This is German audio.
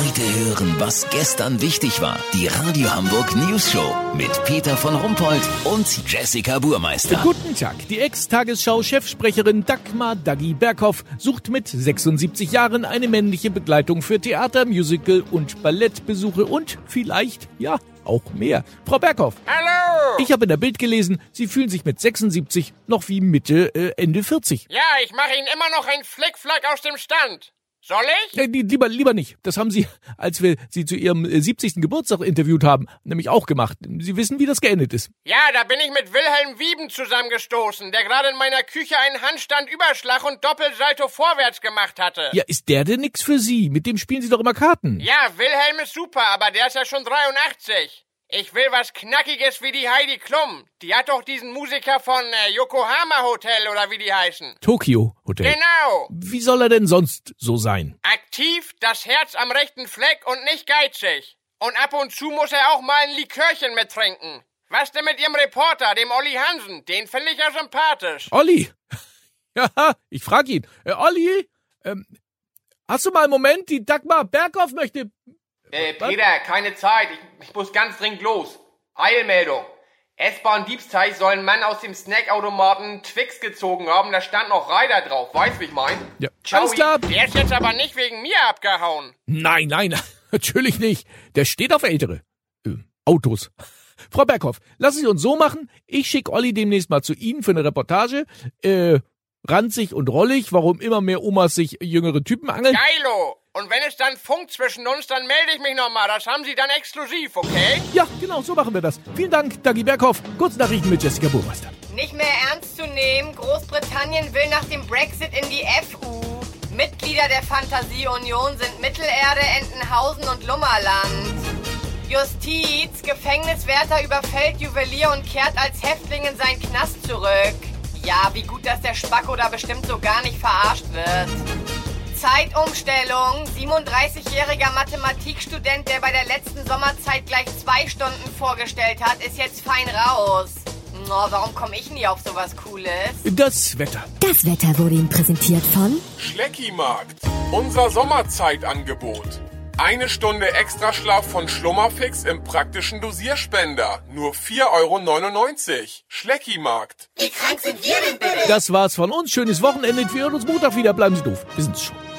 Heute hören, was gestern wichtig war. Die Radio Hamburg News Show mit Peter von Rumpold und Jessica Burmeister. Guten Tag. Die Ex-Tagesschau-Chefsprecherin Dagmar Daggy Berghoff sucht mit 76 Jahren eine männliche Begleitung für Theater, Musical und Ballettbesuche und vielleicht, ja, auch mehr. Frau Berghoff. Hallo! Ich habe in der Bild gelesen, Sie fühlen sich mit 76 noch wie Mitte, äh, Ende 40. Ja, ich mache Ihnen immer noch einen Flickflack aus dem Stand. Soll ich? Äh, lieber, lieber nicht. Das haben Sie, als wir Sie zu Ihrem äh, 70. Geburtstag interviewt haben, nämlich auch gemacht. Sie wissen, wie das geendet ist. Ja, da bin ich mit Wilhelm Wieben zusammengestoßen, der gerade in meiner Küche einen Handstand Überschlag und Doppelsalto vorwärts gemacht hatte. Ja, ist der denn nix für Sie? Mit dem spielen Sie doch immer Karten. Ja, Wilhelm ist super, aber der ist ja schon 83. Ich will was Knackiges wie die Heidi Klum. Die hat doch diesen Musiker von äh, Yokohama Hotel oder wie die heißen. Tokyo Hotel. Genau. Wie soll er denn sonst so sein? Aktiv, das Herz am rechten Fleck und nicht geizig. Und ab und zu muss er auch mal ein Likörchen mittrinken. Was denn mit Ihrem Reporter, dem Olli Hansen? Den finde ich ja sympathisch. Olli! Ja, ich frage ihn. Äh, Olli, ähm, hast du mal einen Moment? Die Dagmar Berghoff möchte... Äh, Peter, keine Zeit. Ich, ich muss ganz dringend los. Eilmeldung. S-Bahn Diebsteig soll ein Mann aus dem Snackautomaten Twix gezogen haben. Da stand noch Reiter drauf. Weißt, wie ich mein? Ja, Ciao, alles klar. Der ist jetzt aber nicht wegen mir abgehauen. Nein, nein, natürlich nicht. Der steht auf ältere äh, Autos. Frau Berghoff, lassen Sie uns so machen. Ich schicke Olli demnächst mal zu Ihnen für eine Reportage. Äh, ranzig und rollig, warum immer mehr Omas sich jüngere Typen angeln. Geilo. Und wenn es dann funkt zwischen uns, dann melde ich mich nochmal. Das haben Sie dann exklusiv, okay? Ja, genau, so machen wir das. Vielen Dank, Dagi Berghoff. Kurznachrichten mit Jessica Burmeister. Nicht mehr ernst zu nehmen. Großbritannien will nach dem Brexit in die FU. Mitglieder der Fantasieunion sind Mittelerde, Entenhausen und Lummerland. Justiz, Gefängniswärter überfällt Juwelier und kehrt als Häftling in seinen Knast zurück. Ja, wie gut, dass der Spacko da bestimmt so gar nicht verarscht wird. Zeitumstellung. 37-jähriger Mathematikstudent, der bei der letzten Sommerzeit gleich zwei Stunden vorgestellt hat, ist jetzt fein raus. Oh, warum komme ich nie auf sowas Cooles? Das Wetter. Das Wetter wurde Ihnen präsentiert von Schleckimarkt. Unser Sommerzeitangebot. Eine Stunde Extraschlaf von Schlummerfix im praktischen Dosierspender. Nur 4,99 Euro. Schleckimarkt. Das war's von uns. Schönes Wochenende. Wir hören uns Montag wieder. Bleiben Sie doof. Wir sind's schon.